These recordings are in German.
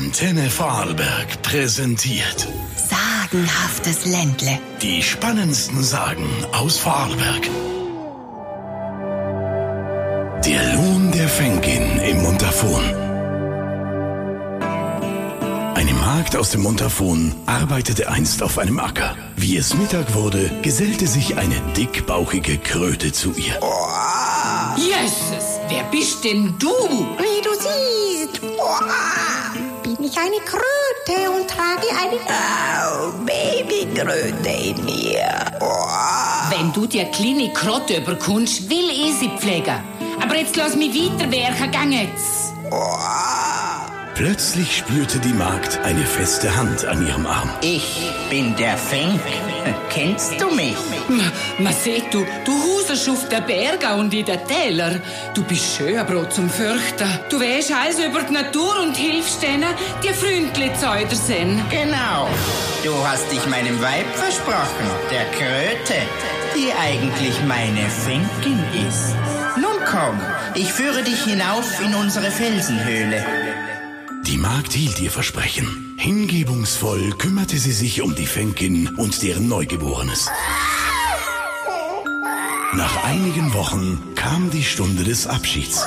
Antenne Vorarlberg präsentiert Sagenhaftes Ländle. die spannendsten Sagen aus Vorarlberg. Der Lohn der Fenkin im Montafon. Eine Magd aus dem Montafon arbeitete einst auf einem Acker. Wie es Mittag wurde, gesellte sich eine dickbauchige Kröte zu ihr. Jesus, wer bist denn du? Wie du siehst, eine Kröte und trage eine oh, Babykröte in mir. Oha. Wenn du dir kleine Krotte überkommst, will ich sie pflegen. Aber jetzt lass mich weiterwerken, gang jetzt. Plötzlich spürte die Magd eine feste Hand an ihrem Arm. Ich bin der Fink. Kennst du mich? Ma, sieht du, du husest auf den Bergen und in den Tälern. Du bist schön, Brot zum Fürchten. Du weißt alles über die Natur und hilfst denen, die freundlich zu sind. Genau. Du hast dich meinem Weib versprochen, der Kröte, die eigentlich meine Finkin ist. Nun komm, ich führe dich hinauf in unsere Felsenhöhle. Die Magd hielt ihr Versprechen. Hingebungsvoll kümmerte sie sich um die Fenkin und deren Neugeborenes. Nach einigen Wochen kam die Stunde des Abschieds.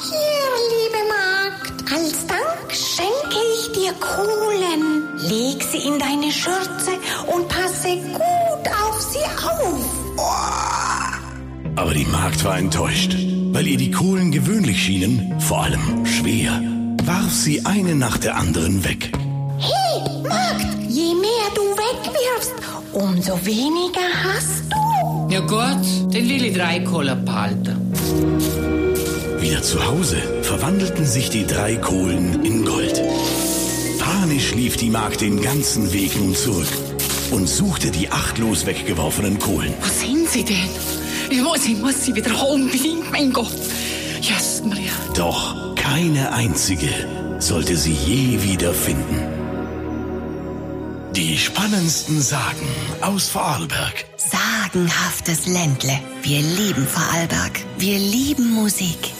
Hier, liebe Magd, als Dank schenke ich dir Kohlen. Leg sie in deine Schürze und passe gut auf sie auf. Aber die Magd war enttäuscht. Weil ihr die Kohlen gewöhnlich schienen, vor allem schwer, warf sie eine nach der anderen weg. Hey, Magd, umso weniger hast du. Ja gut, dann will ich drei Kohlen behalten. Wieder zu Hause verwandelten sich die drei Kohlen in Gold. Panisch lief die Magd den ganzen Weg nun zurück und suchte die achtlos weggeworfenen Kohlen. Wo sind sie denn? Ich muss, ich muss sie wieder holen, mein Gott. Jesus Maria. Doch keine einzige sollte sie je wieder finden. Die spannendsten Sagen aus Vorarlberg. Sagenhaftes Ländle. Wir lieben Vorarlberg. Wir lieben Musik.